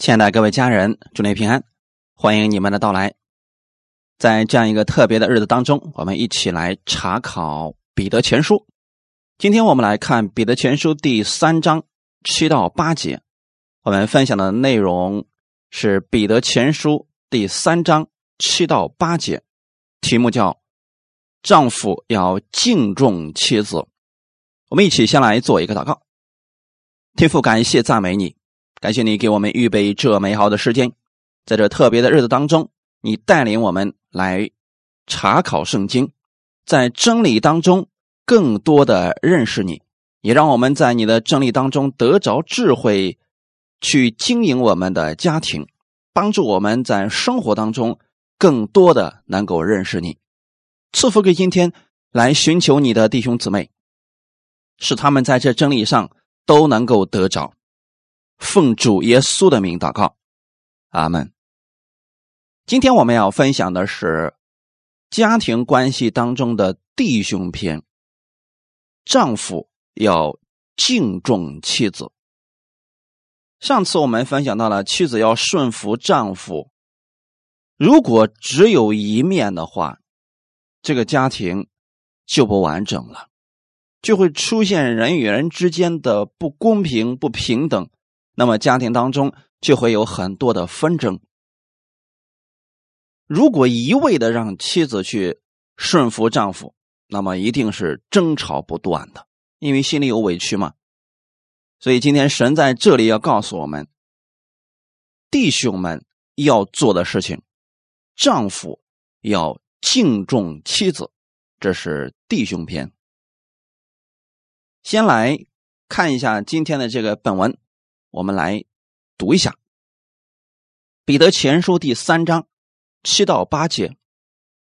亲爱的各位家人，祝您平安，欢迎你们的到来。在这样一个特别的日子当中，我们一起来查考《彼得前书》。今天我们来看《彼得前书》第三章七到八节。我们分享的内容是《彼得前书》第三章七到八节，题目叫“丈夫要敬重妻子”。我们一起先来做一个祷告。天父，感谢赞美你。感谢你给我们预备这美好的时间，在这特别的日子当中，你带领我们来查考圣经，在真理当中更多的认识你，也让我们在你的真理当中得着智慧，去经营我们的家庭，帮助我们在生活当中更多的能够认识你，赐福给今天来寻求你的弟兄姊妹，使他们在这真理上都能够得着。奉主耶稣的名祷告，阿门。今天我们要分享的是家庭关系当中的弟兄篇。丈夫要敬重妻子。上次我们分享到了妻子要顺服丈夫，如果只有一面的话，这个家庭就不完整了，就会出现人与人之间的不公平、不平等。那么家庭当中就会有很多的纷争。如果一味的让妻子去顺服丈夫，那么一定是争吵不断的，因为心里有委屈嘛。所以今天神在这里要告诉我们，弟兄们要做的事情，丈夫要敬重妻子，这是弟兄篇。先来看一下今天的这个本文。我们来读一下《彼得前书》第三章七到八节：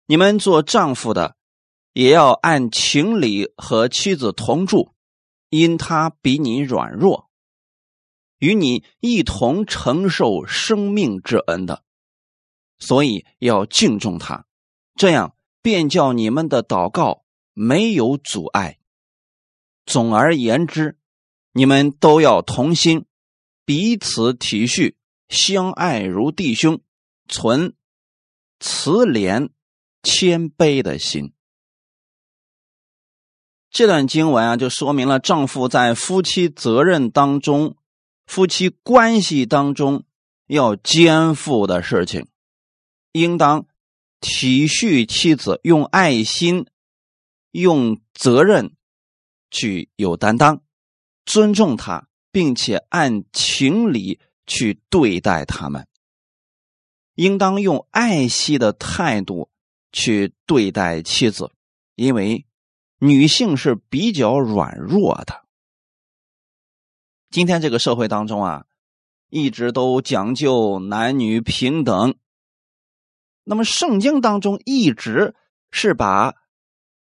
你们做丈夫的，也要按情理和妻子同住，因他比你软弱，与你一同承受生命之恩的，所以要敬重他，这样便叫你们的祷告没有阻碍。总而言之，你们都要同心。彼此体恤，相爱如弟兄，存慈怜谦卑的心。这段经文啊，就说明了丈夫在夫妻责任当中、夫妻关系当中要肩负的事情，应当体恤妻子，用爱心、用责任去有担当，尊重她。并且按情理去对待他们，应当用爱惜的态度去对待妻子，因为女性是比较软弱的。今天这个社会当中啊，一直都讲究男女平等，那么圣经当中一直是把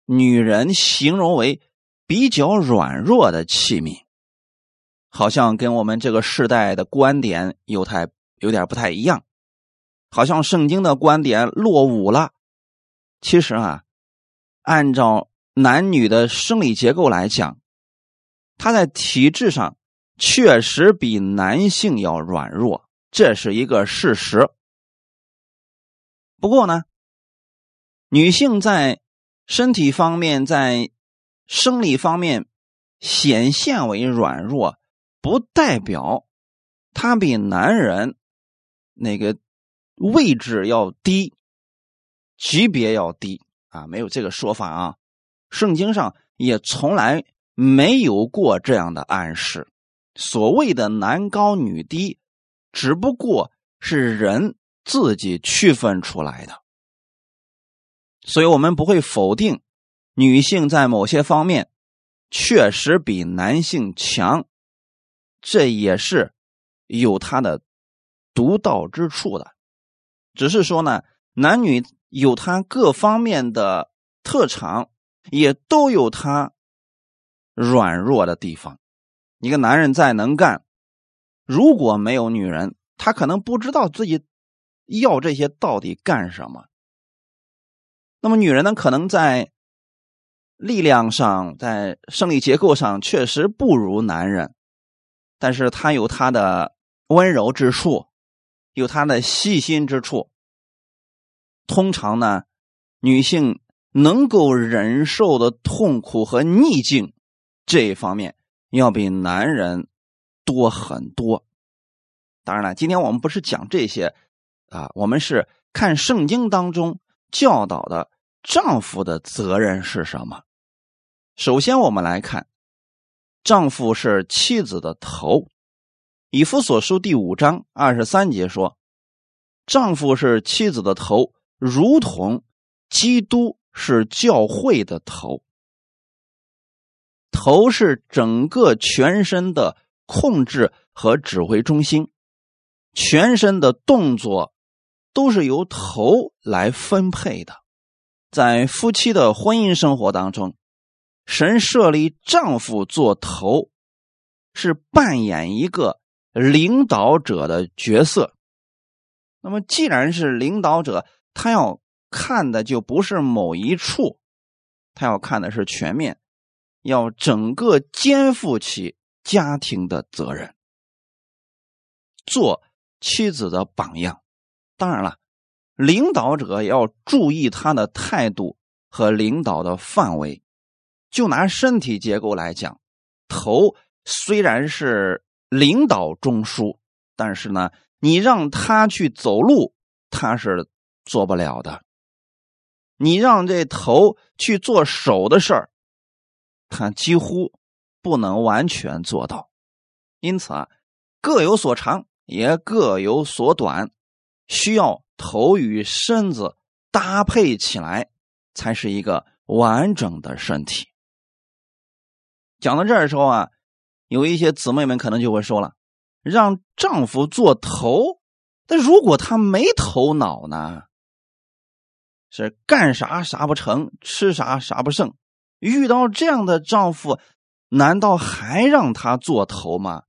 女人形容为比较软弱的器皿。好像跟我们这个时代的观点有太有点不太一样，好像圣经的观点落伍了。其实啊，按照男女的生理结构来讲，他在体质上确实比男性要软弱，这是一个事实。不过呢，女性在身体方面、在生理方面显现为软弱。不代表他比男人那个位置要低，级别要低啊，没有这个说法啊。圣经上也从来没有过这样的暗示。所谓的男高女低，只不过是人自己区分出来的。所以我们不会否定女性在某些方面确实比男性强。这也是有它的独到之处的，只是说呢，男女有他各方面的特长，也都有他软弱的地方。一个男人再能干，如果没有女人，他可能不知道自己要这些到底干什么。那么，女人呢，可能在力量上，在生理结构上，确实不如男人。但是他有他的温柔之处，有她的细心之处。通常呢，女性能够忍受的痛苦和逆境这一方面，要比男人多很多。当然了，今天我们不是讲这些啊，我们是看圣经当中教导的丈夫的责任是什么。首先，我们来看，丈夫是妻子的头。以弗所书第五章二十三节说：“丈夫是妻子的头，如同基督是教会的头。头是整个全身的控制和指挥中心。”全身的动作都是由头来分配的，在夫妻的婚姻生活当中，神设立丈夫做头，是扮演一个领导者的角色。那么，既然是领导者，他要看的就不是某一处，他要看的是全面，要整个肩负起家庭的责任，做。妻子的榜样，当然了，领导者要注意他的态度和领导的范围。就拿身体结构来讲，头虽然是领导中枢，但是呢，你让他去走路，他是做不了的；你让这头去做手的事儿，他几乎不能完全做到。因此啊，各有所长。也各有所短，需要头与身子搭配起来，才是一个完整的身体。讲到这儿的时候啊，有一些姊妹们可能就会说了：“让丈夫做头，但如果他没头脑呢？是干啥啥不成，吃啥啥不剩。遇到这样的丈夫，难道还让他做头吗？”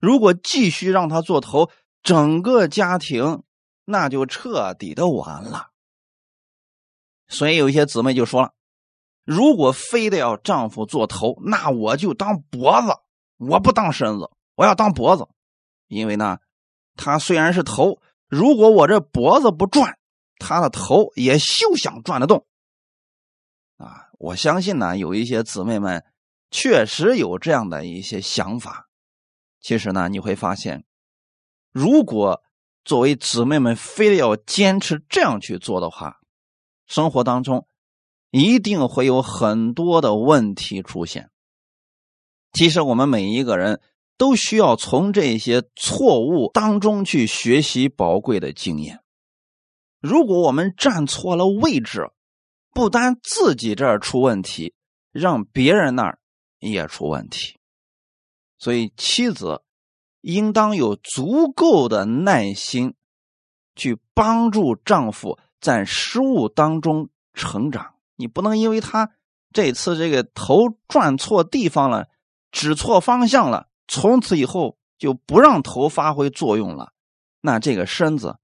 如果继续让他做头，整个家庭那就彻底的完了。所以有一些姊妹就说了：“如果非得要丈夫做头，那我就当脖子，我不当身子，我要当脖子。因为呢，他虽然是头，如果我这脖子不转，他的头也休想转得动。”啊，我相信呢，有一些姊妹们确实有这样的一些想法。其实呢，你会发现，如果作为姊妹们非得要坚持这样去做的话，生活当中一定会有很多的问题出现。其实我们每一个人都需要从这些错误当中去学习宝贵的经验。如果我们站错了位置，不单自己这儿出问题，让别人那儿也出问题。所以，妻子应当有足够的耐心，去帮助丈夫在失误当中成长。你不能因为他这次这个头转错地方了，指错方向了，从此以后就不让头发挥作用了。那这个身子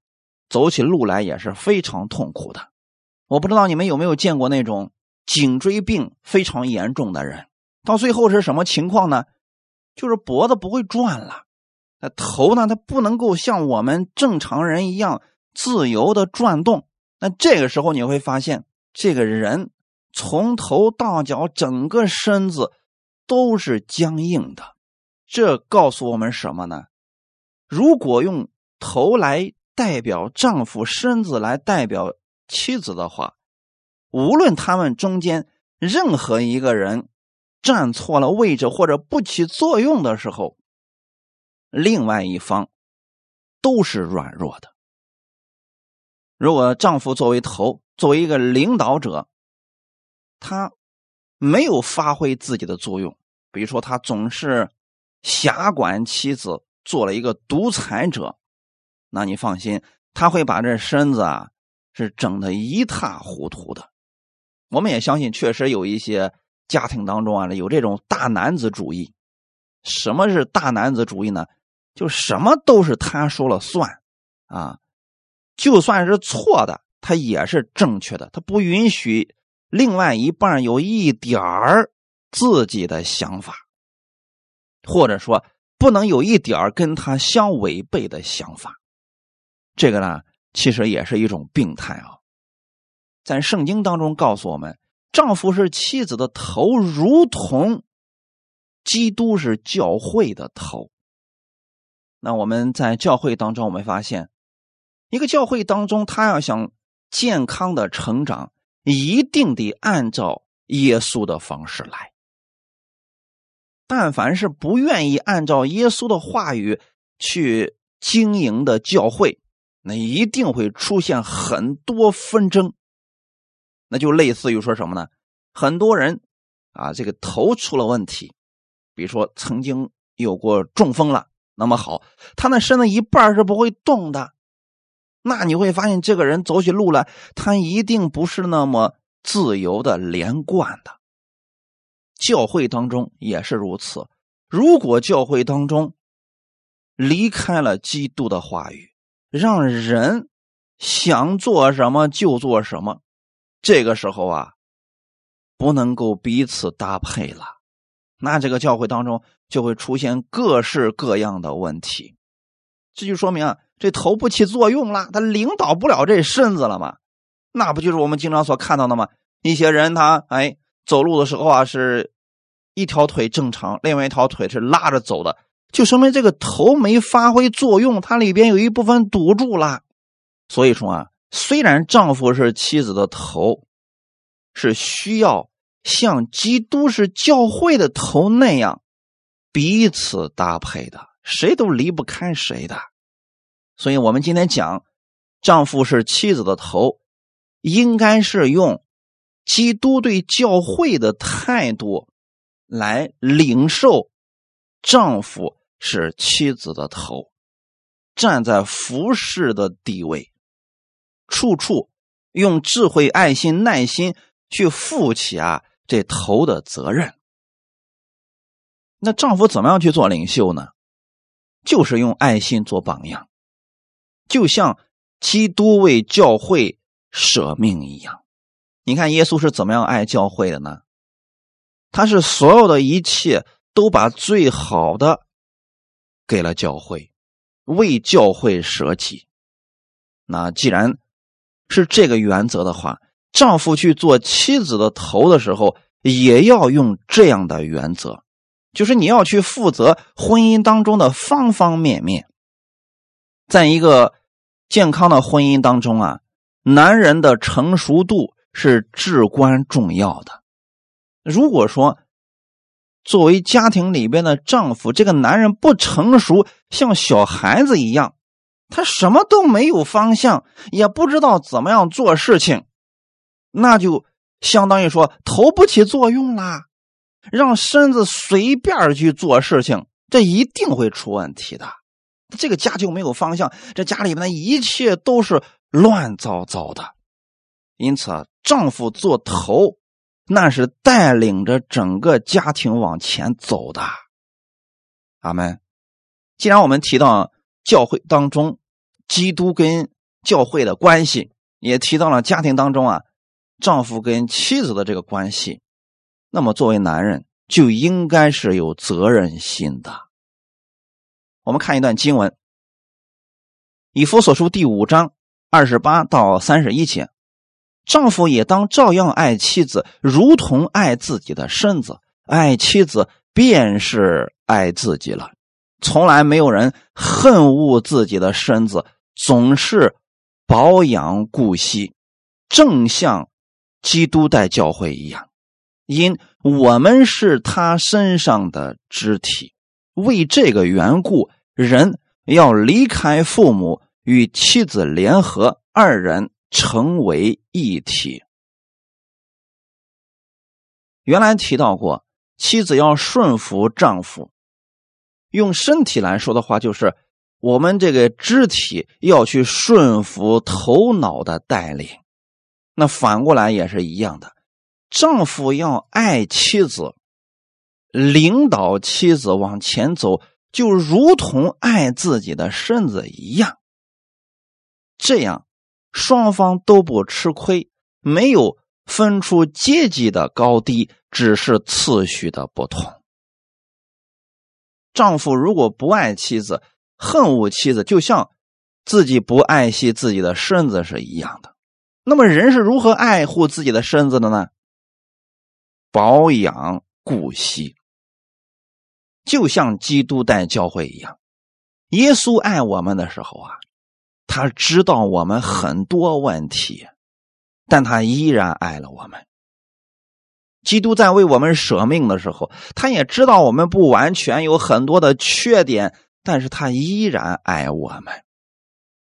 走起路来也是非常痛苦的。我不知道你们有没有见过那种颈椎病非常严重的人，到最后是什么情况呢？就是脖子不会转了，那头呢？它不能够像我们正常人一样自由的转动。那这个时候你会发现，这个人从头到脚整个身子都是僵硬的。这告诉我们什么呢？如果用头来代表丈夫，身子来代表妻子的话，无论他们中间任何一个人。站错了位置或者不起作用的时候，另外一方都是软弱的。如果丈夫作为头，作为一个领导者，他没有发挥自己的作用，比如说他总是辖管妻子，做了一个独裁者，那你放心，他会把这身子啊是整的一塌糊涂的。我们也相信，确实有一些。家庭当中啊，有这种大男子主义。什么是大男子主义呢？就什么都是他说了算啊，就算是错的，他也是正确的。他不允许另外一半有一点儿自己的想法，或者说不能有一点儿跟他相违背的想法。这个呢，其实也是一种病态啊。在圣经当中告诉我们，丈夫是妻子的头，如同基督是教会的头。那我们在教会当中，我们发现，一个教会当中，他要想健康的成长，一定得按照耶稣的方式来。但凡是不愿意按照耶稣的话语去经营的教会，那一定会出现很多纷争。那就类似于说什么呢？很多人啊，这个头出了问题，比如说曾经有过中风了，那么好，他那身子一半是不会动的，那你会发现这个人走起路来，他一定不是那么自由的连贯的。教会当中也是如此。如果教会当中离开了基督的话语，让人想做什么就做什么，这个时候啊，不能够彼此搭配了，那这个教会当中就会出现各式各样的问题。这就说明啊，这头不起作用了，他领导不了这身子了嘛？那不就是我们经常所看到的吗？一些人他哎。走路的时候啊，是一条腿正常，另外一条腿是拉着走的，就说明这个头没发挥作用，它里边有一部分堵住了。所以说啊，虽然丈夫是妻子的头，是需要像基督是教会的头那样彼此搭配的，谁都离不开谁的。所以我们今天讲，丈夫是妻子的头，应该是用。基督对教会的态度，来领受丈夫是妻子的头，站在服侍的地位，处处用智慧、爱心、耐心去负起啊这头的责任。那丈夫怎么样去做领袖呢？就是用爱心做榜样，就像基督为教会舍命一样。你看耶稣是怎么样爱教会的呢？他是所有的一切都把最好的给了教会，为教会舍己。那既然是这个原则的话，丈夫去做妻子的头的时候，也要用这样的原则，就是你要去负责婚姻当中的方方面面。在一个健康的婚姻当中啊，男人的成熟度。是至关重要的。如果说作为家庭里边的丈夫，这个男人不成熟，像小孩子一样，他什么都没有方向，也不知道怎么样做事情，那就相当于说头不起作用啦，让身子随便去做事情，这一定会出问题的。这个家就没有方向，这家里面的一切都是乱糟糟的。因此，丈夫做头，那是带领着整个家庭往前走的。阿门。既然我们提到教会当中基督跟教会的关系，也提到了家庭当中啊丈夫跟妻子的这个关系，那么作为男人就应该是有责任心的。我们看一段经文，《以弗所书》第五章二十八到三十一节。丈夫也当照样爱妻子，如同爱自己的身子。爱妻子便是爱自己了。从来没有人恨恶自己的身子，总是保养顾惜，正像基督待教会一样。因我们是他身上的肢体，为这个缘故，人要离开父母，与妻子联合，二人。成为一体。原来提到过，妻子要顺服丈夫。用身体来说的话，就是我们这个肢体要去顺服头脑的带领。那反过来也是一样的，丈夫要爱妻子，领导妻子往前走，就如同爱自己的身子一样。这样。双方都不吃亏，没有分出阶级的高低，只是次序的不同。丈夫如果不爱妻子，恨恶妻子，就像自己不爱惜自己的身子是一样的。那么，人是如何爱护自己的身子的呢？保养顾惜，就像基督待教会一样。耶稣爱我们的时候啊，他知道我们很多问题，但他依然爱了我们。基督在为我们舍命的时候，他也知道我们不完全，有很多的缺点，但是他依然爱我们。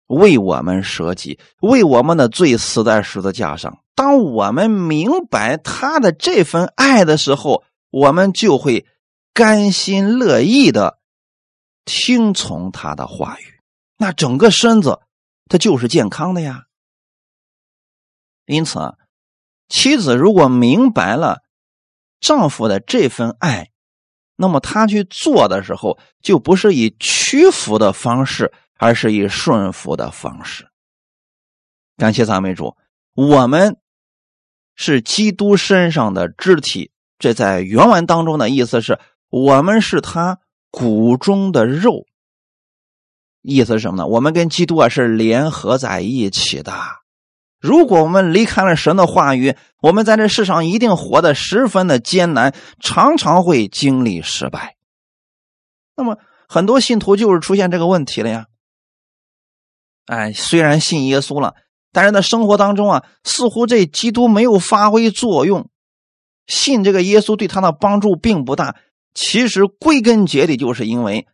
为我们舍己，为我们的罪死在十字架上。当我们明白他的这份爱的时候，我们就会甘心乐意的听从他的话语。那整个身子，他就是健康的呀。因此，妻子如果明白了丈夫的这份爱，那么她去做的时候，就不是以屈服的方式。而是以顺服的方式。感谢赞美主，我们是基督身上的肢体。这在原文当中的意思是我们是他骨中的肉。意思是什么呢？我们跟基督啊是联合在一起的。如果我们离开了神的话语，我们在这世上一定活得十分的艰难，常常会经历失败。那么很多信徒就是出现这个问题了呀。哎，虽然信耶稣了，但是在生活当中啊，似乎这基督没有发挥作用。信这个耶稣对他的帮助并不大。其实归根结底，就是因为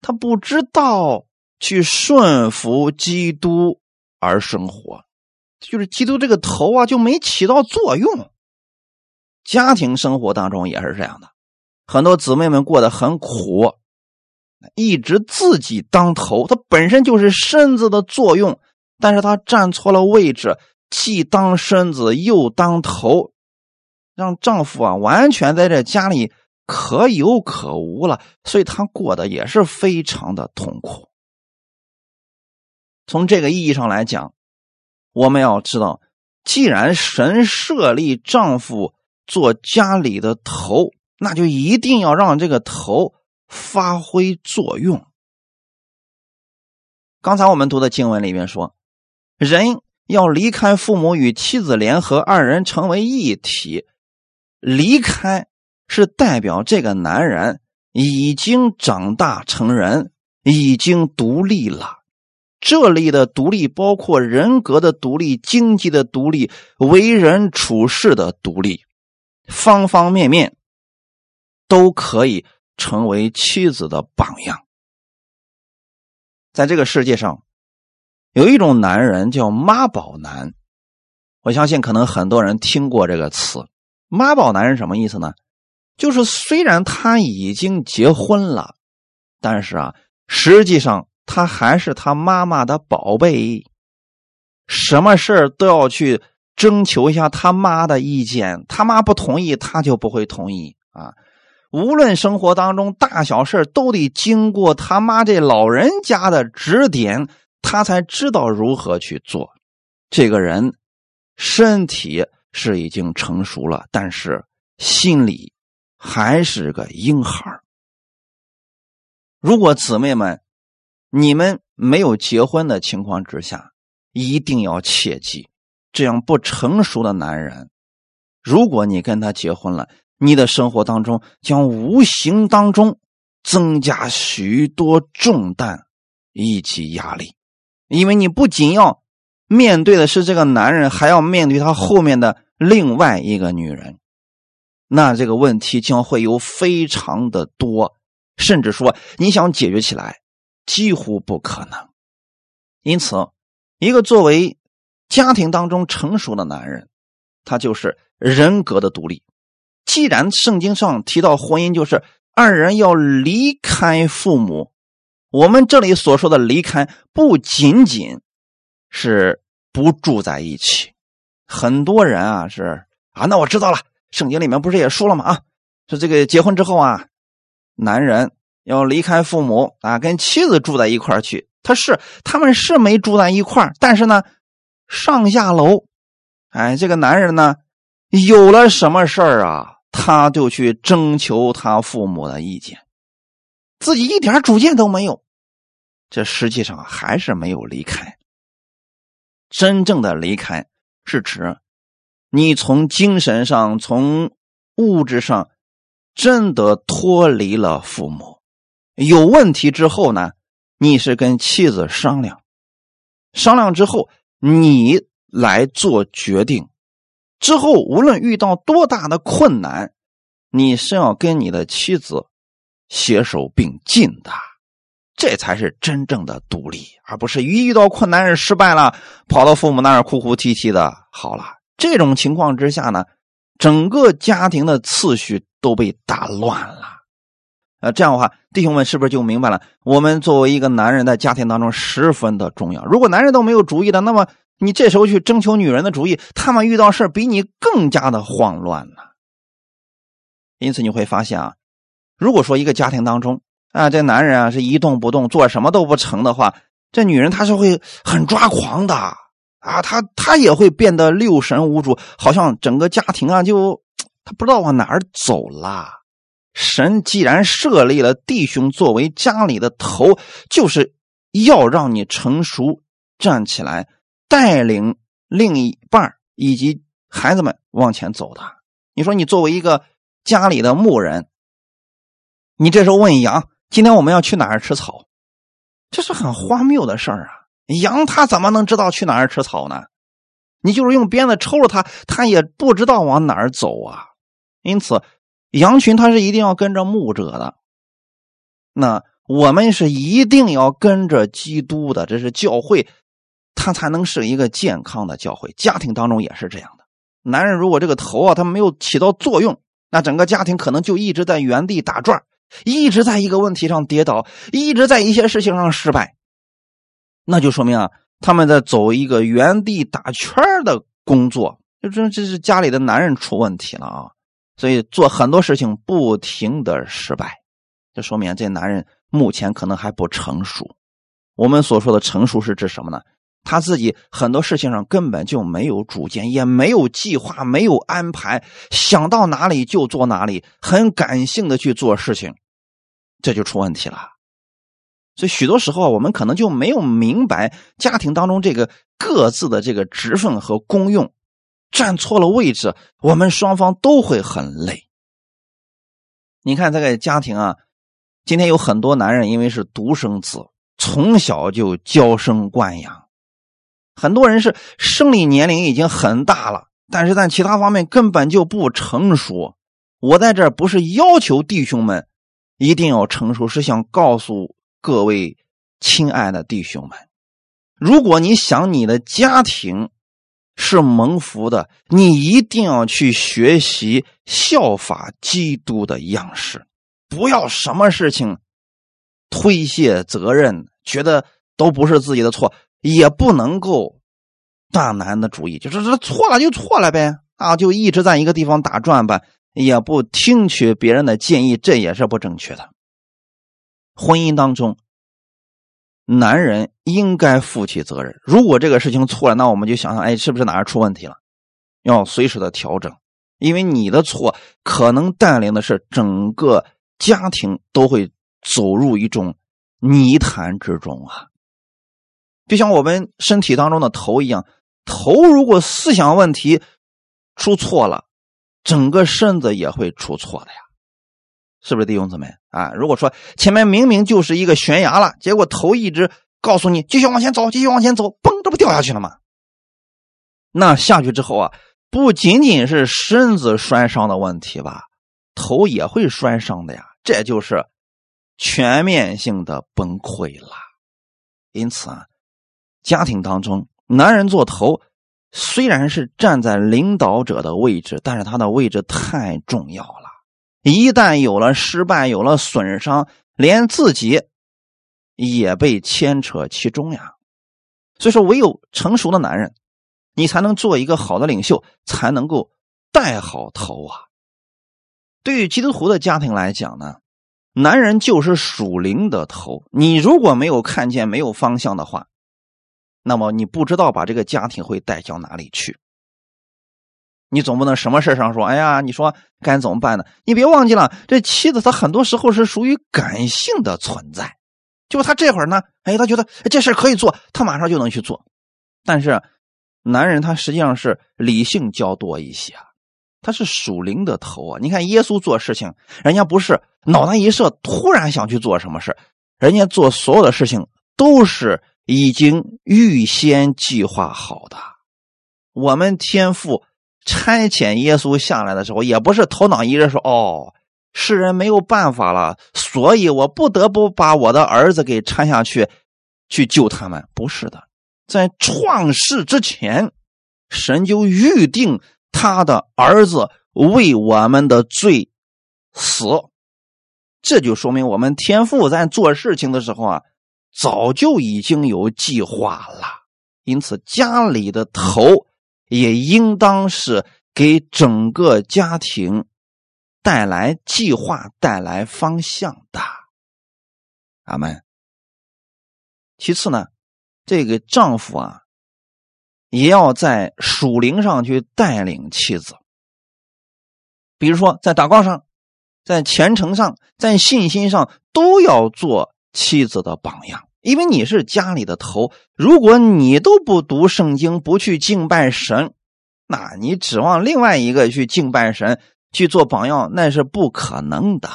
他不知道去顺服基督而生活，就是基督这个头啊就没起到作用。家庭生活当中也是这样的，很多姊妹们过得很苦。一直自己当头，他本身就是身子的作用，但是他站错了位置，既当身子又当头，让丈夫啊完全在这家里可有可无了，所以她过得也是非常的痛苦。从这个意义上来讲，我们要知道，既然神设立丈夫做家里的头，那就一定要让这个头。发挥作用。刚才我们读的经文里面说，人要离开父母与妻子联合，二人成为一体。离开是代表这个男人已经长大成人，已经独立了。这里的独立包括人格的独立、经济的独立、为人处事的独立，方方面面都可以。成为妻子的榜样，在这个世界上，有一种男人叫妈宝男。我相信可能很多人听过这个词。妈宝男是什么意思呢？就是虽然他已经结婚了，但是啊，实际上他还是他妈妈的宝贝，什么事都要去征求一下他妈的意见，他妈不同意，他就不会同意啊。无论生活当中大小事都得经过他妈这老人家的指点，他才知道如何去做。这个人身体是已经成熟了，但是心里还是个婴孩。如果姊妹们，你们没有结婚的情况之下，一定要切记，这样不成熟的男人，如果你跟他结婚了。你的生活当中将无形当中增加许多重担以及压力，因为你不仅要面对的是这个男人，还要面对他后面的另外一个女人，那这个问题将会有非常的多，甚至说你想解决起来几乎不可能。因此，一个作为家庭当中成熟的男人，他就是人格的独立。既然圣经上提到婚姻，就是二人要离开父母。我们这里所说的离开，不仅仅是不住在一起。很多人啊是啊，那我知道了。圣经里面不是也说了吗？啊，说这个结婚之后啊，男人要离开父母啊，跟妻子住在一块去。他是他们是没住在一块但是呢，上下楼，哎，这个男人呢，有了什么事儿啊？他就去征求他父母的意见，自己一点主见都没有，这实际上还是没有离开。真正的离开是指你从精神上、从物质上真的脱离了父母。有问题之后呢，你是跟妻子商量，商量之后你来做决定。之后无论遇到多大的困难，你是要跟你的妻子携手并进的，这才是真正的独立，而不是一遇到困难失败了，跑到父母那儿哭哭啼啼的。好了，这种情况之下呢，整个家庭的次序都被打乱了。呃，这样的话，弟兄们是不是就明白了？我们作为一个男人，在家庭当中十分的重要。如果男人都没有主意的，那么你这时候去征求女人的主意，他们遇到事比你更加的慌乱了。因此你会发现啊，如果说一个家庭当中啊，这男人啊是一动不动，做什么都不成的话，这女人她是会很抓狂的啊，他他也会变得六神无主，好像整个家庭啊就他不知道往哪儿走了。神既然设立了弟兄作为家里的头，就是要让你成熟站起来，带领另一半以及孩子们往前走的。你说你作为一个家里的牧人，你这时候问羊：“今天我们要去哪儿吃草？”这是很荒谬的事儿啊！羊它怎么能知道去哪儿吃草呢？你就是用鞭子抽了它，它也不知道往哪儿走啊！因此。羊群它是一定要跟着牧者的，那我们是一定要跟着基督的，这是教会，它才能是一个健康的教会。家庭当中也是这样的，男人如果这个头啊他没有起到作用，那整个家庭可能就一直在原地打转，一直在一个问题上跌倒，一直在一些事情上失败，那就说明啊他们在走一个原地打圈的工作，就这这是家里的男人出问题了啊。所以做很多事情不停的失败，这说明这男人目前可能还不成熟。我们所说的成熟是指什么呢？他自己很多事情上根本就没有主见，也没有计划，没有安排，想到哪里就做哪里，很感性的去做事情，这就出问题了。所以许多时候啊我们可能就没有明白家庭当中这个各自的这个职分和功用。站错了位置，我们双方都会很累。你看这个家庭啊，今天有很多男人因为是独生子，从小就娇生惯养，很多人是生理年龄已经很大了，但是在其他方面根本就不成熟。我在这不是要求弟兄们一定要成熟，是想告诉各位亲爱的弟兄们，如果你想你的家庭。是蒙福的，你一定要去学习效法基督的样式，不要什么事情推卸责任，觉得都不是自己的错，也不能够大男的主义，就是这错了就错了呗啊，就一直在一个地方打转吧，也不听取别人的建议，这也是不正确的。婚姻当中。男人应该负起责任。如果这个事情错了，那我们就想想，哎，是不是哪儿出问题了？要随时的调整，因为你的错可能带领的是整个家庭都会走入一种泥潭之中啊。就像我们身体当中的头一样，头如果思想问题出错了，整个身子也会出错的呀。是不是弟兄姊妹啊？如果说前面明明就是一个悬崖了，结果头一直告诉你继续往前走，继续往前走，嘣，这不掉下去了吗？那下去之后啊，不仅仅是身子摔伤的问题吧，头也会摔伤的呀。这就是全面性的崩溃了。因此啊，家庭当中，男人做头虽然是站在领导者的位置，但是他的位置太重要了。一旦有了失败，有了损伤，连自己也被牵扯其中呀。所以说，唯有成熟的男人，你才能做一个好的领袖，才能够带好头啊。对于基督徒的家庭来讲呢，男人就是属灵的头。你如果没有看见、没有方向的话，那么你不知道把这个家庭会带向哪里去。你总不能什么事上说，哎呀，你说该怎么办呢？你别忘记了，这妻子她很多时候是属于感性的存在，就他这会儿呢，哎，他觉得这事可以做，他马上就能去做。但是男人他实际上是理性较多一些，他是属灵的头啊。你看耶稣做事情，人家不是脑袋一射，突然想去做什么事，人家做所有的事情都是已经预先计划好的。我们天父。差遣耶稣下来的时候，也不是头脑一热说：“哦，世人没有办法了，所以我不得不把我的儿子给拆下去，去救他们。”不是的，在创世之前，神就预定他的儿子为我们的罪死，这就说明我们天父在做事情的时候啊，早就已经有计划了。因此，家里的头。也应当是给整个家庭带来计划、带来方向的。阿门。其次呢，这个丈夫啊，也要在属灵上去带领妻子，比如说在祷告上、在虔诚上、在信心上，都要做妻子的榜样。因为你是家里的头，如果你都不读圣经，不去敬拜神，那你指望另外一个去敬拜神、去做榜样，那是不可能的。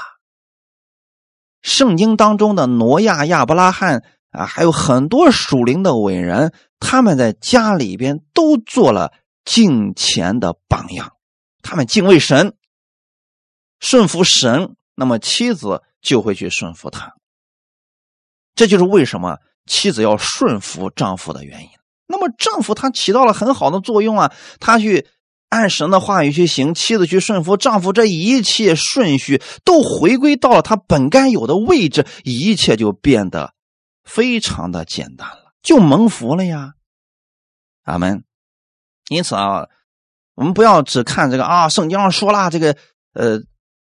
圣经当中的挪亚、亚伯拉罕啊，还有很多属灵的伟人，他们在家里边都做了敬虔的榜样，他们敬畏神、顺服神，那么妻子就会去顺服他。这就是为什么妻子要顺服丈夫的原因。那么丈夫他起到了很好的作用啊，他去按神的话语去行，妻子去顺服丈夫，这一切顺序都回归到了他本该有的位置，一切就变得非常的简单了，就蒙福了呀。阿门。因此啊，我们不要只看这个啊，圣经上说了这个呃。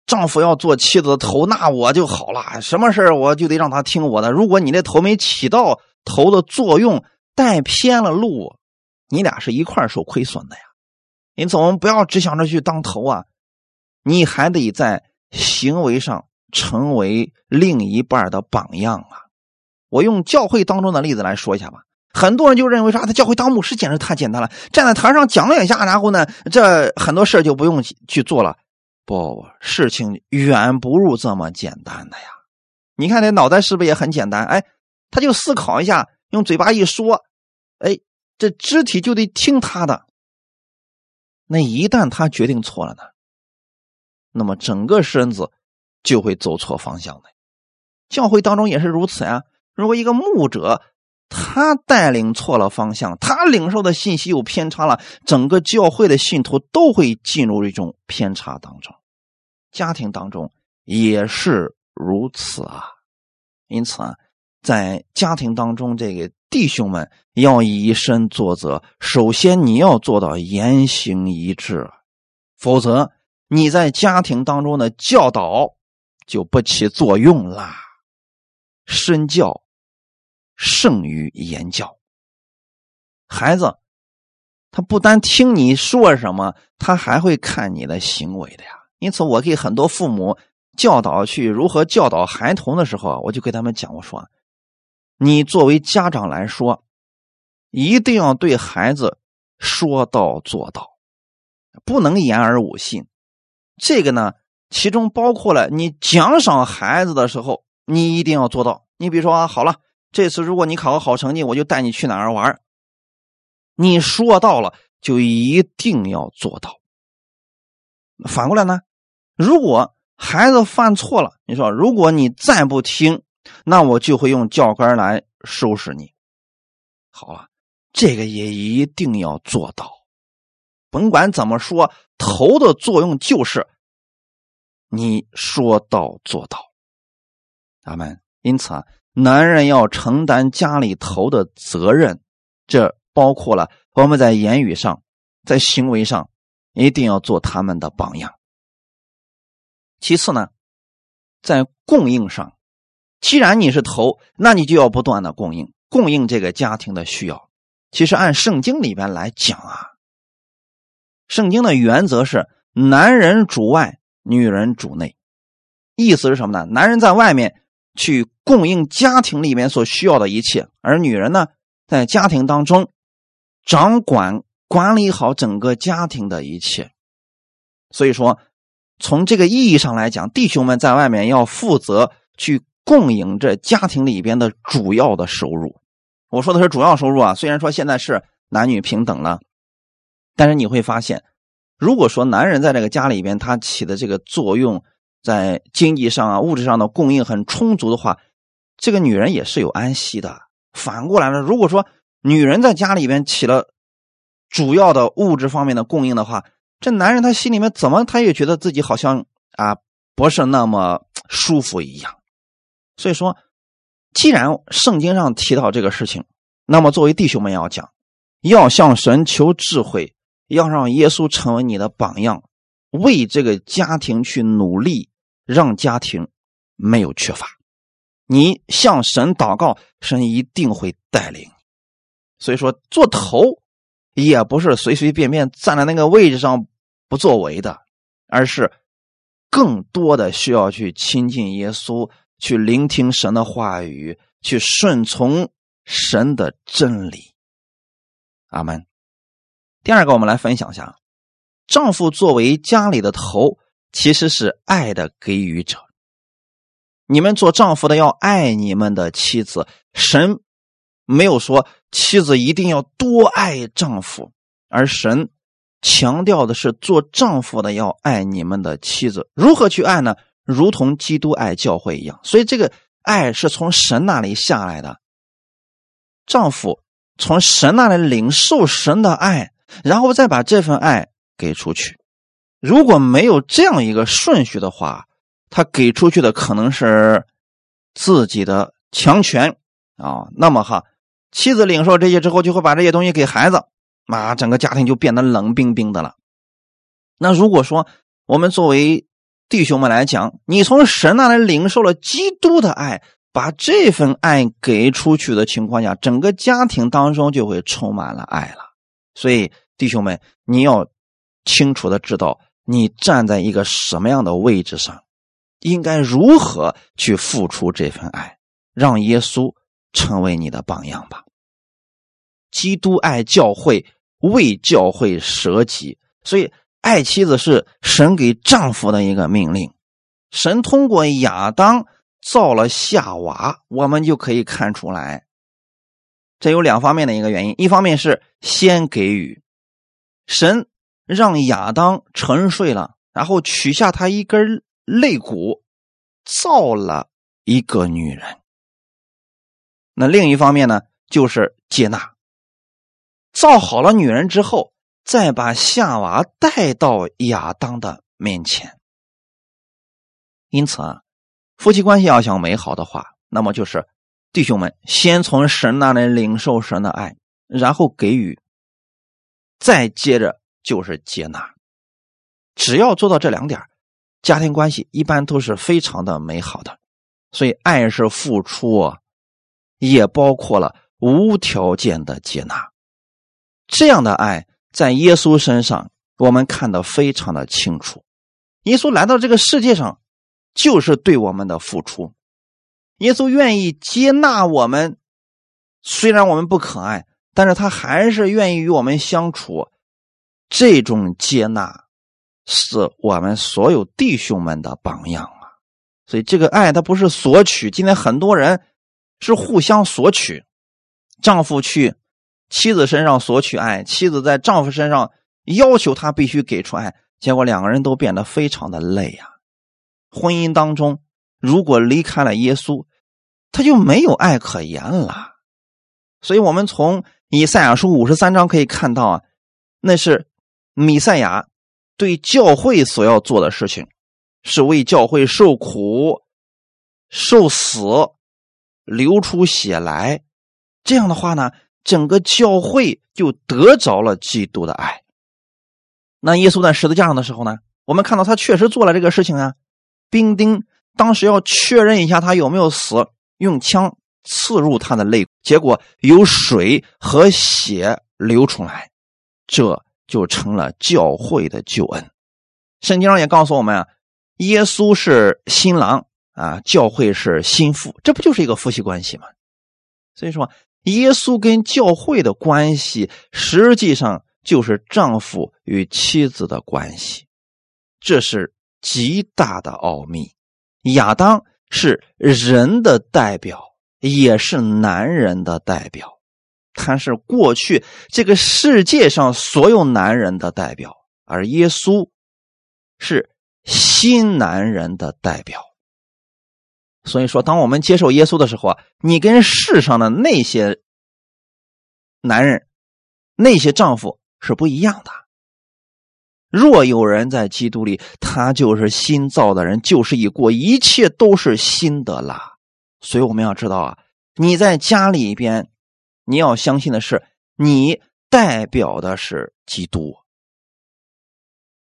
丈夫要做妻子的头，那我就好了。什么事我就得让他听我的。如果你那头没起到头的作用，带偏了路，你俩是一块受亏损的呀。因此，我们不要只想着去当头啊，你还得在行为上成为另一半的榜样啊。我用教会当中的例子来说一下吧。很多人就认为说，他教会当牧师简直太简单了，站在台上讲两下，然后呢，这很多事就不用去做了。不，事情远不如这么简单的呀！你看，那脑袋是不是也很简单？哎，他就思考一下，用嘴巴一说，哎，这肢体就得听他的。那一旦他决定错了呢？那么整个身子就会走错方向的。教会当中也是如此呀。如果一个牧者他带领错了方向，他领受的信息有偏差了，整个教会的信徒都会进入一种偏差当中。家庭当中也是如此啊，因此啊，在家庭当中，这个弟兄们要以身作则。首先，你要做到言行一致，否则你在家庭当中的教导就不起作用啦。身教胜于言教，孩子他不单听你说什么，他还会看你的行为的呀。因此，我给很多父母教导去如何教导孩童的时候，我就给他们讲：我说，你作为家长来说，一定要对孩子说到做到，不能言而无信。这个呢，其中包括了你奖赏孩子的时候，你一定要做到。你比如说啊，好了，这次如果你考个好成绩，我就带你去哪儿玩你说到了，就一定要做到。反过来呢？如果孩子犯错了，你说如果你再不听，那我就会用教杆来收拾你。好了，这个也一定要做到。甭管怎么说，头的作用就是你说到做到。咱们因此啊，男人要承担家里头的责任，这包括了我们在言语上，在行为上。一定要做他们的榜样。其次呢，在供应上，既然你是头，那你就要不断的供应，供应这个家庭的需要。其实按圣经里边来讲啊，圣经的原则是男人主外，女人主内。意思是什么呢？男人在外面去供应家庭里面所需要的一切，而女人呢，在家庭当中掌管管理好整个家庭的一切。所以说，从这个意义上来讲，弟兄们在外面要负责去供应这家庭里边的主要的收入。我说的是主要收入啊，虽然说现在是男女平等了，但是你会发现，如果说男人在这个家里边他起的这个作用。在经济上啊、物质上的供应很充足的话，这个女人也是有安息的。反过来呢，如果说女人在家里边起了主要的物质方面的供应的话，这男人他心里面怎么他也觉得自己好像啊不是那么舒服一样。所以说，既然圣经上提到这个事情，那么作为弟兄们要讲，要向神求智慧，要让耶稣成为你的榜样，为这个家庭去努力。让家庭没有缺乏，你向神祷告，神一定会带领。所以说，做头也不是随随便便站在那个位置上不作为的，而是更多的需要去亲近耶稣，去聆听神的话语，去顺从神的真理。阿门。第二个，我们来分享一下，丈夫作为家里的头。其实是爱的给予者。你们做丈夫的要爱你们的妻子。神没有说妻子一定要多爱丈夫，而神强调的是做丈夫的要爱你们的妻子。如何去爱呢？如同基督爱教会一样。所以这个爱是从神那里下来的。丈夫从神那里领受神的爱，然后再把这份爱给出去。如果没有这样一个顺序的话，他给出去的可能是自己的强权啊。那么哈，妻子领受这些之后，就会把这些东西给孩子，啊，整个家庭就变得冷冰冰的了。那如果说我们作为弟兄们来讲，你从神那里领受了基督的爱，把这份爱给出去的情况下，整个家庭当中就会充满了爱了。所以弟兄们，你要清楚的知道。你站在一个什么样的位置上，应该如何去付出这份爱，让耶稣成为你的榜样吧。基督爱教会，为教会舍己，所以爱妻子是神给丈夫的一个命令。神通过亚当造了夏娃，我们就可以看出来，这有两方面的一个原因：一方面是先给予神。让亚当沉睡了，然后取下他一根肋骨，造了一个女人。那另一方面呢，就是接纳。造好了女人之后，再把夏娃带到亚当的面前。因此啊，夫妻关系要想美好的话，那么就是弟兄们先从神那里领受神的爱，然后给予，再接着。就是接纳，只要做到这两点，家庭关系一般都是非常的美好的。所以，爱是付出，也包括了无条件的接纳。这样的爱在耶稣身上，我们看得非常的清楚。耶稣来到这个世界上，就是对我们的付出。耶稣愿意接纳我们，虽然我们不可爱，但是他还是愿意与我们相处。这种接纳是我们所有弟兄们的榜样啊！所以这个爱它不是索取。今天很多人是互相索取，丈夫去妻子身上索取爱，妻子在丈夫身上要求他必须给出爱，结果两个人都变得非常的累呀。婚姻当中如果离开了耶稣，他就没有爱可言了。所以我们从以赛亚书五十三章可以看到啊，那是。米赛亚对教会所要做的事情，是为教会受苦、受死、流出血来。这样的话呢，整个教会就得着了基督的爱。那耶稣在十字架上的时候呢，我们看到他确实做了这个事情啊。兵丁当时要确认一下他有没有死，用枪刺入他的肋骨，结果有水和血流出来，这。就成了教会的救恩。圣经上也告诉我们啊，耶稣是新郎啊，教会是新妇，这不就是一个夫妻关系吗？所以说，耶稣跟教会的关系实际上就是丈夫与妻子的关系，这是极大的奥秘。亚当是人的代表，也是男人的代表。他是过去这个世界上所有男人的代表，而耶稣是新男人的代表。所以说，当我们接受耶稣的时候啊，你跟世上的那些男人、那些丈夫是不一样的。若有人在基督里，他就是新造的人，就是已过，一切都是新的啦。所以我们要知道啊，你在家里边。你要相信的是，你代表的是基督，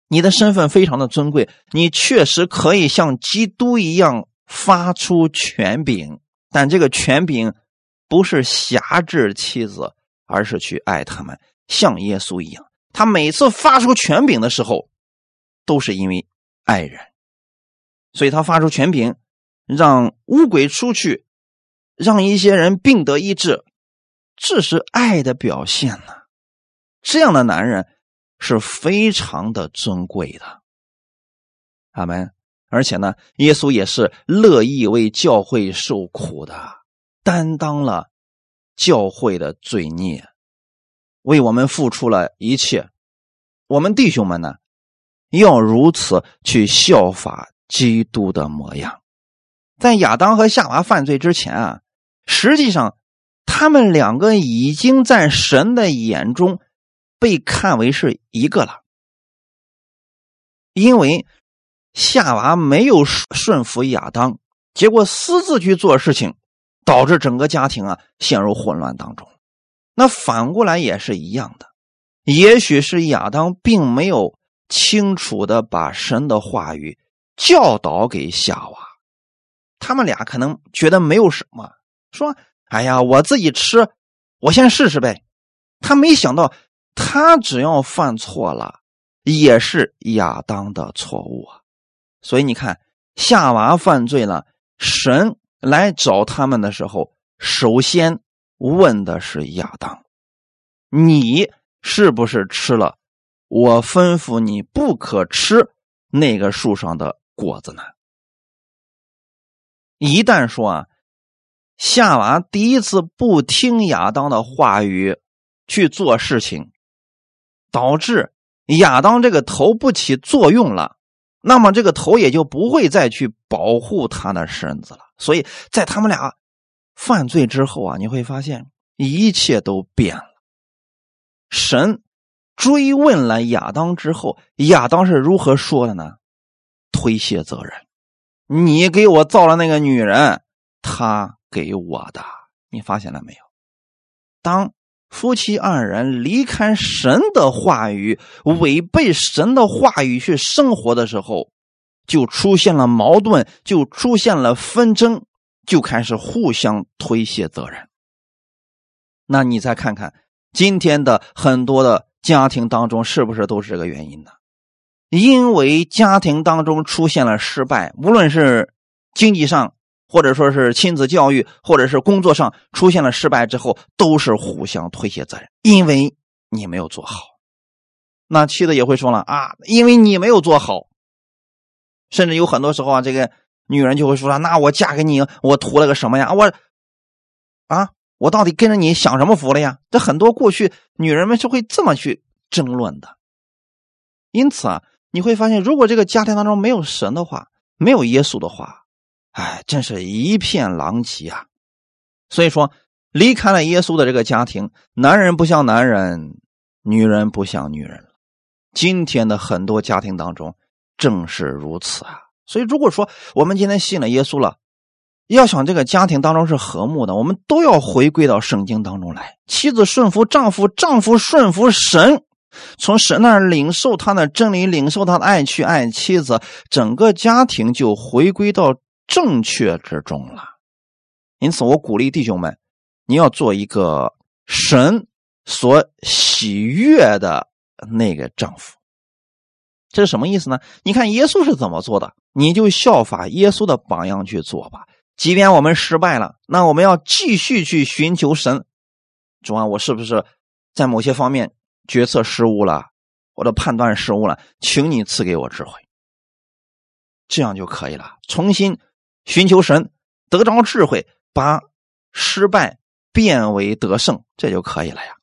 你的身份非常的尊贵，你确实可以像基督一样发出权柄，但这个权柄不是辖制妻子，而是去爱他们，像耶稣一样。他每次发出权柄的时候，都是因为爱人，所以他发出权柄，让乌鬼出去，让一些人病得医治。这是爱的表现呢，这样的男人是非常的尊贵的，阿门。而且呢，耶稣也是乐意为教会受苦的，担当了教会的罪孽，为我们付出了一切。我们弟兄们呢，要如此去效法基督的模样。在亚当和夏娃犯罪之前啊，实际上。他们两个已经在神的眼中被看为是一个了，因为夏娃没有顺服亚当，结果私自去做事情，导致整个家庭啊陷入混乱当中。那反过来也是一样的，也许是亚当并没有清楚的把神的话语教导给夏娃，他们俩可能觉得没有什么说。哎呀，我自己吃，我先试试呗。他没想到，他只要犯错了，也是亚当的错误啊。所以你看，夏娃犯罪了，神来找他们的时候，首先问的是亚当：“你是不是吃了我吩咐你不可吃那个树上的果子呢？”一旦说啊。夏娃第一次不听亚当的话语去做事情，导致亚当这个头不起作用了，那么这个头也就不会再去保护他的身子了。所以在他们俩犯罪之后啊，你会发现一切都变了。神追问了亚当之后，亚当是如何说的呢？推卸责任，你给我造了那个女人，她。给我的，你发现了没有？当夫妻二人离开神的话语，违背神的话语去生活的时候，就出现了矛盾，就出现了纷争，就开始互相推卸责任。那你再看看今天的很多的家庭当中，是不是都是这个原因呢？因为家庭当中出现了失败，无论是经济上。或者说是亲子教育，或者是工作上出现了失败之后，都是互相推卸责任，因为你没有做好。那妻子也会说了啊，因为你没有做好。甚至有很多时候啊，这个女人就会说了，那我嫁给你，我图了个什么呀？我啊，我到底跟着你享什么福了呀？这很多过去女人们是会这么去争论的。因此啊，你会发现，如果这个家庭当中没有神的话，没有耶稣的话。哎，真是一片狼藉啊！所以说，离开了耶稣的这个家庭，男人不像男人，女人不像女人了。今天的很多家庭当中正是如此啊！所以，如果说我们今天信了耶稣了，要想这个家庭当中是和睦的，我们都要回归到圣经当中来。妻子顺服丈夫，丈夫顺服神，从神那儿领受他的真理，领受他的爱，去爱妻子，整个家庭就回归到。正确之中了，因此我鼓励弟兄们，你要做一个神所喜悦的那个丈夫。这是什么意思呢？你看耶稣是怎么做的，你就效法耶稣的榜样去做吧。即便我们失败了，那我们要继续去寻求神。主啊，我是不是在某些方面决策失误了，我的判断失误了？请你赐给我智慧，这样就可以了。重新寻求神，得着智慧，把失败变为得胜，这就可以了呀。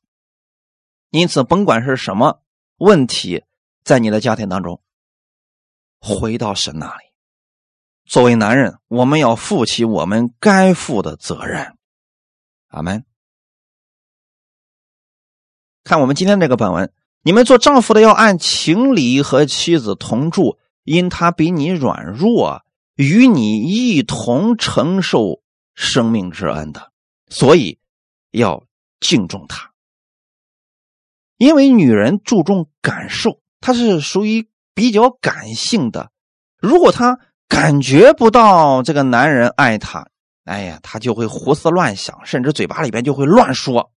因此，甭管是什么问题，在你的家庭当中，回到神那里。作为男人，我们要负起我们该负的责任。阿门。看我们今天这个本文，你们做丈夫的要按情理和妻子同住，因他比你软弱，与你一同承受生命之恩的，所以要敬重他。因为女人注重感受，她是属于比较感性的，如果她。感觉不到这个男人爱她，哎呀，她就会胡思乱想，甚至嘴巴里边就会乱说。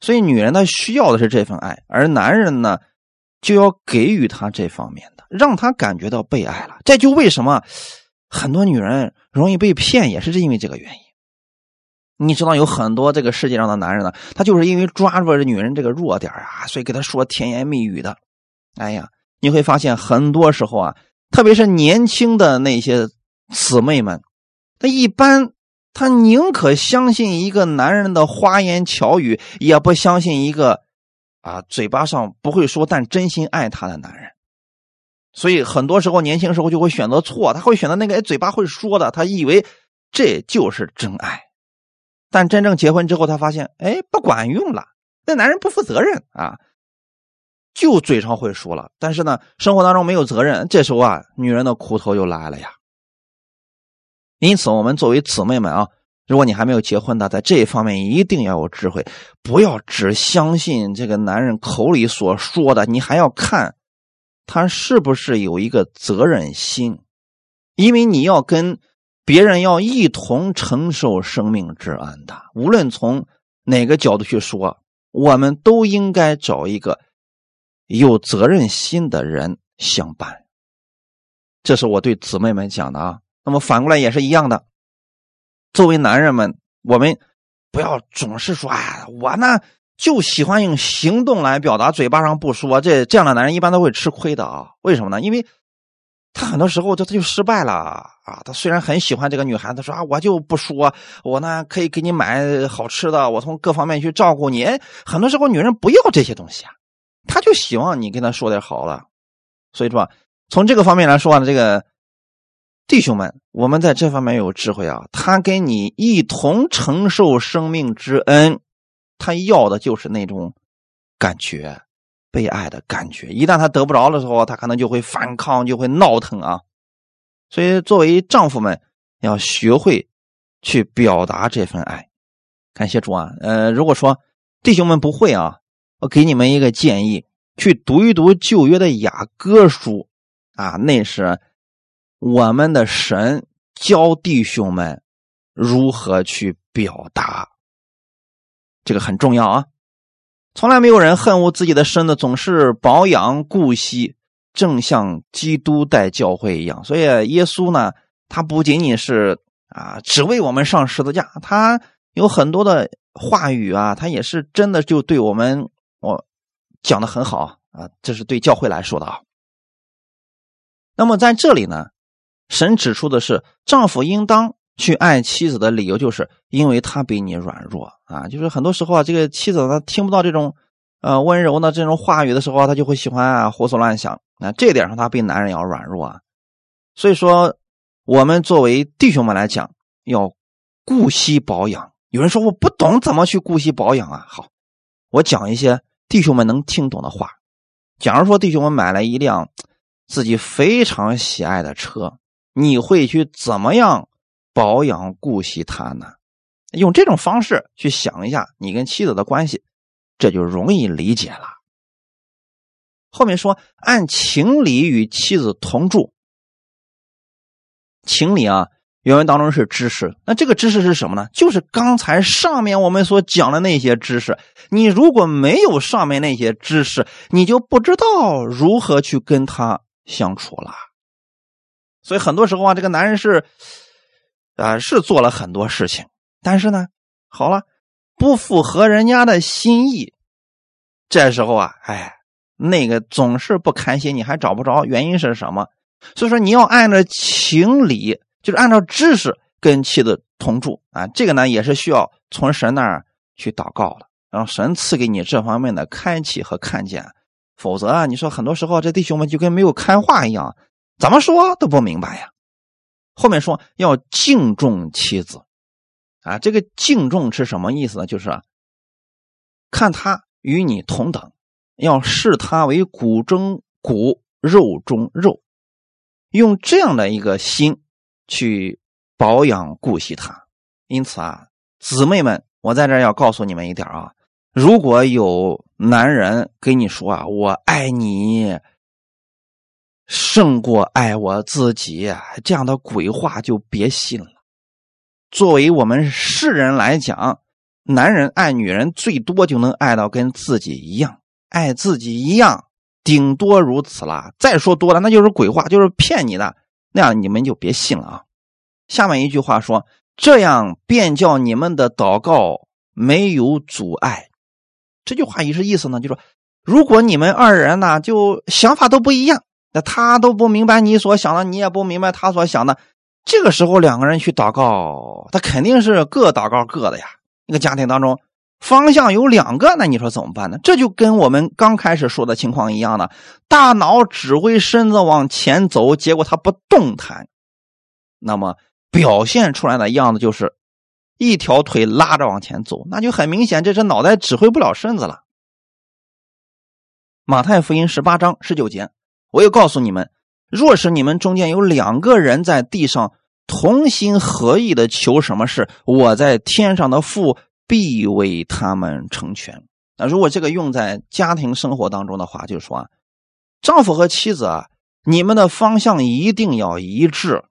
所以，女人呢需要的是这份爱，而男人呢就要给予她这方面，让他感觉到被爱了。这就为什么很多女人容易被骗，也是因为这个原因。你知道，有很多这个世界上的男人呢，他就是因为抓住了女人这个弱点啊，所以给她说甜言蜜语的。哎呀，你会发现很多时候啊。特别是年轻的那些姊妹们，他一般他宁可相信一个男人的花言巧语，也不相信一个啊嘴巴上不会说但真心爱她的男人。所以很多时候年轻时候就会选择错，他会选择那个嘴巴会说的，他以为这就是真爱。但真正结婚之后，他发现哎不管用了，那男人不负责任啊。就嘴上会说了，但是呢，生活当中没有责任，这时候啊，女人的苦头就来了呀。因此，我们作为姊妹们啊，如果你还没有结婚的，在这一方面一定要有智慧，不要只相信这个男人口里所说的，你还要看他是不是有一个责任心，因为你要跟别人要一同承受生命之恩的。无论从哪个角度去说，我们都应该找一个。有责任心的人相伴，这是我对姊妹们讲的啊。那么反过来也是一样的。作为男人们，我们不要总是说：“哎，我呢就喜欢用行动来表达，嘴巴上不说。”这这样的男人一般都会吃亏的啊。为什么呢？因为他很多时候他他就失败了啊。他虽然很喜欢这个女孩子，说啊，我就不说，我呢可以给你买好吃的，我从各方面去照顾你。哎，很多时候女人不要这些东西啊。他就希望你跟他说点好的，所以说，从这个方面来说呢，这个弟兄们，我们在这方面有智慧啊。他跟你一同承受生命之恩，他要的就是那种感觉，被爱的感觉。一旦他得不着的时候，他可能就会反抗，就会闹腾啊。所以，作为丈夫们，要学会去表达这份爱。感谢主啊，呃，如果说弟兄们不会啊。我给你们一个建议，去读一读旧约的雅歌书，啊，那是我们的神教弟兄们如何去表达，这个很重要啊。从来没有人恨恶自己的身子，总是保养顾惜，正像基督带教会一样。所以耶稣呢，他不仅仅是啊，只为我们上十字架，他有很多的话语啊，他也是真的就对我们。我讲的很好啊，这是对教会来说的啊。那么在这里呢，神指出的是，丈夫应当去爱妻子的理由，就是因为他比你软弱啊。就是很多时候啊，这个妻子她听不到这种呃温柔的这种话语的时候，她就会喜欢啊胡思乱想啊。这点上，她比男人要软弱啊。所以说，我们作为弟兄们来讲，要顾惜保养。有人说我不懂怎么去顾惜保养啊，好，我讲一些。弟兄们能听懂的话，假如说弟兄们买了一辆自己非常喜爱的车，你会去怎么样保养顾惜他呢？用这种方式去想一下你跟妻子的关系，这就容易理解了。后面说按情理与妻子同住，情理啊，原文当中是知识，那这个知识是什么呢？就是刚才上面我们所讲的那些知识。你如果没有上面那些知识，你就不知道如何去跟他相处了。所以很多时候啊，这个男人是，啊，是做了很多事情，但是呢，好了，不符合人家的心意。这时候啊，哎，那个总是不开心，你还找不着原因是什么？所以说，你要按照情理。就是按照知识跟妻子同住啊，这个呢也是需要从神那儿去祷告的，让神赐给你这方面的开启和看见。否则啊，你说很多时候这弟兄们就跟没有看话一样，怎么说都不明白呀。后面说要敬重妻子啊，这个敬重是什么意思呢？就是看他与你同等，要视他为骨中骨、肉中肉，用这样的一个心。去保养顾惜他，因此啊，姊妹们，我在这要告诉你们一点啊，如果有男人跟你说啊，我爱你胜过爱我自己，这样的鬼话就别信了。作为我们世人来讲，男人爱女人最多就能爱到跟自己一样，爱自己一样，顶多如此了。再说多了，那就是鬼话，就是骗你的。那样你们就别信了啊！下面一句话说：“这样便叫你们的祷告没有阻碍。”这句话也是意思呢，就说如果你们二人呢就想法都不一样，那他都不明白你所想的，你也不明白他所想的，这个时候两个人去祷告，他肯定是各祷告各的呀。一个家庭当中。方向有两个，那你说怎么办呢？这就跟我们刚开始说的情况一样的，大脑指挥身子往前走，结果他不动弹，那么表现出来的样子就是一条腿拉着往前走，那就很明显，这是脑袋指挥不了身子了。马太福音十八章十九节，我又告诉你们，若是你们中间有两个人在地上同心合意的求什么事，我在天上的父。必为他们成全。那如果这个用在家庭生活当中的话，就是说啊，丈夫和妻子啊，你们的方向一定要一致。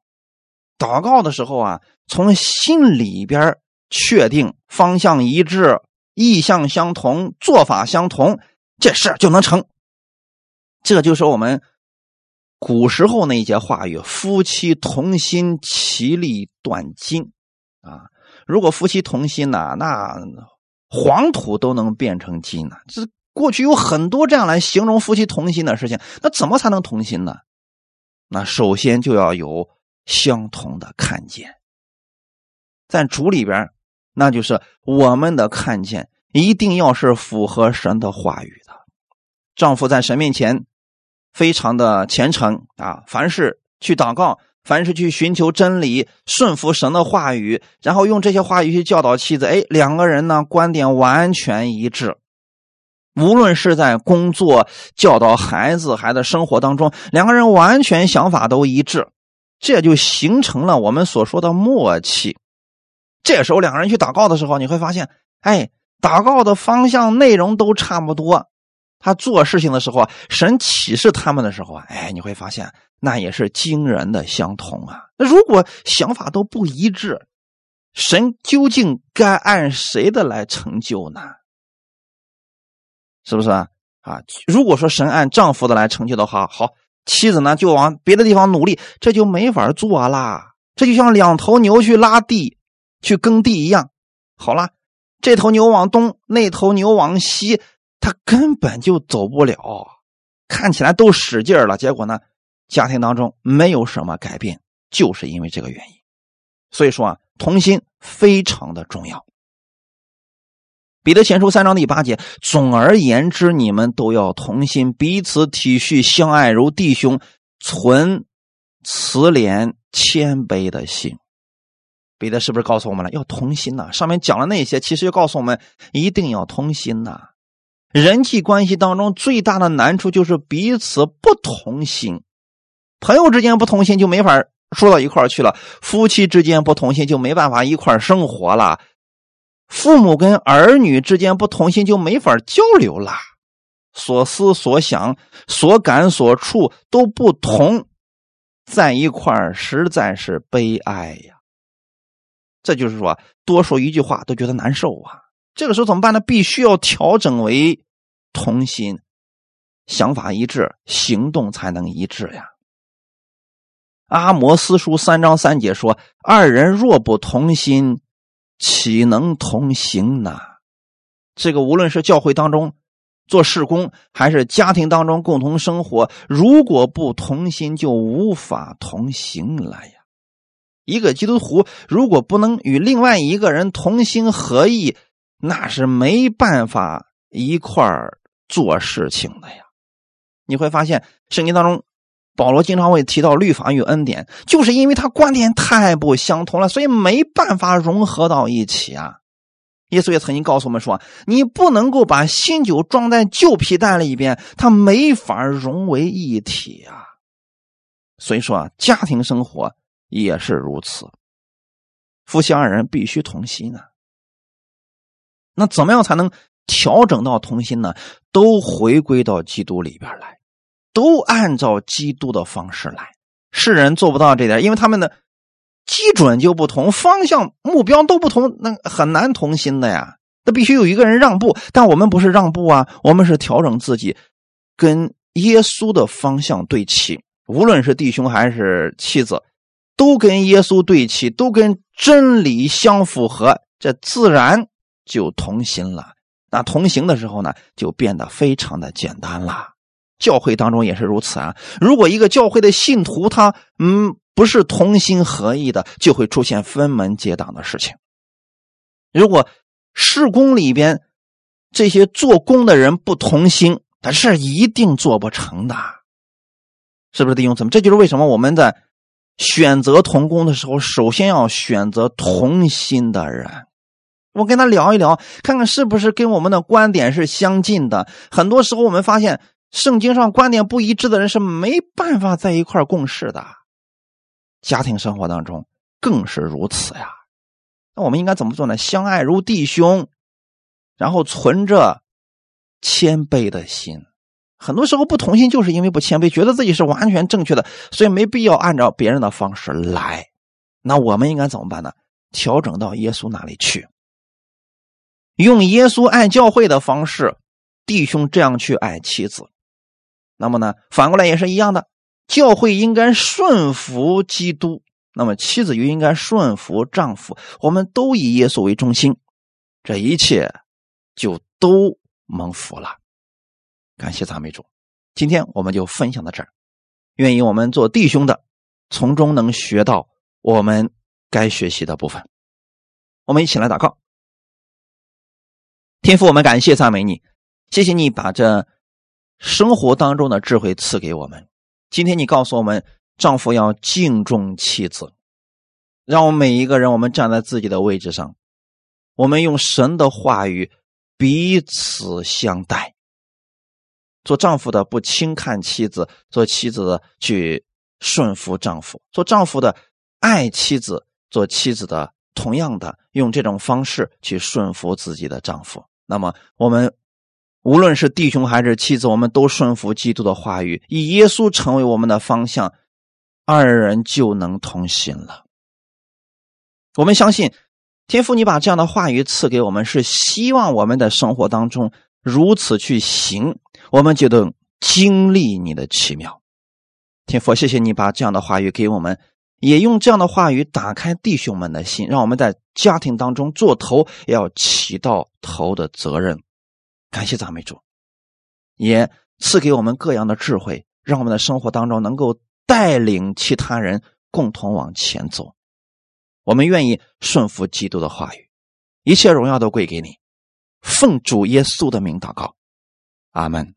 祷告的时候啊，从心里边确定方向一致、意向相同、做法相同，这事就能成。这就是我们古时候那一节话语：“夫妻同心，其利断金。”啊。如果夫妻同心呢，那黄土都能变成金呢。这过去有很多这样来形容夫妻同心的事情。那怎么才能同心呢？那首先就要有相同的看见，在主里边，那就是我们的看见一定要是符合神的话语的。丈夫在神面前非常的虔诚啊，凡事去祷告。凡是去寻求真理、顺服神的话语，然后用这些话语去教导妻子，哎，两个人呢观点完全一致。无论是在工作、教导孩子、孩子生活当中，两个人完全想法都一致，这就形成了我们所说的默契。这时候两个人去祷告的时候，你会发现，哎，祷告的方向、内容都差不多。他做事情的时候啊，神启示他们的时候啊，哎，你会发现那也是惊人的相同啊。那如果想法都不一致，神究竟该按谁的来成就呢？是不是啊？啊，如果说神按丈夫的来成就的话，好，妻子呢就往别的地方努力，这就没法做啦。这就像两头牛去拉地、去耕地一样。好了，这头牛往东，那头牛往西。他根本就走不了，看起来都使劲了，结果呢，家庭当中没有什么改变，就是因为这个原因。所以说啊，同心非常的重要。彼得前书三章第八节，总而言之，你们都要同心，彼此体恤，相爱如弟兄，存慈怜谦卑的心。彼得是不是告诉我们了要同心呢？上面讲了那些，其实就告诉我们一定要同心呐。人际关系当中最大的难处就是彼此不同心，朋友之间不同心就没法说到一块去了；夫妻之间不同心就没办法一块生活了；父母跟儿女之间不同心就没法交流了。所思所想、所感所触都不同，在一块实在是悲哀呀！这就是说，多说一句话都觉得难受啊。这个时候怎么办呢？必须要调整为同心，想法一致，行动才能一致呀。阿摩斯书三章三节说：“二人若不同心，岂能同行呢？”这个无论是教会当中做事工，还是家庭当中共同生活，如果不同心，就无法同行了呀。一个基督徒如果不能与另外一个人同心合意，那是没办法一块儿做事情的呀。你会发现，圣经当中。保罗经常会提到律法与恩典，就是因为他观点太不相同了，所以没办法融合到一起啊。耶稣也曾经告诉我们说：“你不能够把新酒装在旧皮袋里边，它没法融为一体啊。”所以说啊，家庭生活也是如此，夫妻二人必须同心呢。那怎么样才能调整到同心呢？都回归到基督里边来。都按照基督的方式来，世人做不到这点，因为他们的基准就不同，方向目标都不同，那很难同心的呀。那必须有一个人让步，但我们不是让步啊，我们是调整自己，跟耶稣的方向对齐。无论是弟兄还是妻子，都跟耶稣对齐，都跟真理相符合，这自然就同心了。那同行的时候呢，就变得非常的简单了。教会当中也是如此啊！如果一个教会的信徒他嗯不是同心合意的，就会出现分门结党的事情。如果施工里边这些做工的人不同心，他是一定做不成的，是不是弟兄姊妹？这就是为什么我们在选择同工的时候，首先要选择同心的人。我跟他聊一聊，看看是不是跟我们的观点是相近的。很多时候我们发现。圣经上观点不一致的人是没办法在一块共事的，家庭生活当中更是如此呀。那我们应该怎么做呢？相爱如弟兄，然后存着谦卑的心。很多时候不同心，就是因为不谦卑，觉得自己是完全正确的，所以没必要按照别人的方式来。那我们应该怎么办呢？调整到耶稣那里去，用耶稣爱教会的方式，弟兄这样去爱妻子。那么呢，反过来也是一样的，教会应该顺服基督，那么妻子就应该顺服丈夫，我们都以耶稣为中心，这一切就都蒙福了。感谢赞美主，今天我们就分享到这儿，愿意我们做弟兄的，从中能学到我们该学习的部分。我们一起来祷告，天父，我们感谢赞美你，谢谢你把这。生活当中的智慧赐给我们。今天你告诉我们，丈夫要敬重妻子，让我们每一个人，我们站在自己的位置上，我们用神的话语彼此相待。做丈夫的不轻看妻子，做妻子的去顺服丈夫，做丈夫的爱妻子，做妻子的同样的用这种方式去顺服自己的丈夫。那么我们。无论是弟兄还是妻子，我们都顺服基督的话语，以耶稣成为我们的方向，二人就能同心了。我们相信，天父，你把这样的话语赐给我们，是希望我们的生活当中如此去行，我们就能经历你的奇妙。天父，谢谢你把这样的话语给我们，也用这样的话语打开弟兄们的心，让我们在家庭当中做头，要起到头的责任。感谢赞美主，也赐给我们各样的智慧，让我们的生活当中能够带领其他人共同往前走。我们愿意顺服基督的话语，一切荣耀都归给你。奉主耶稣的名祷告，阿门。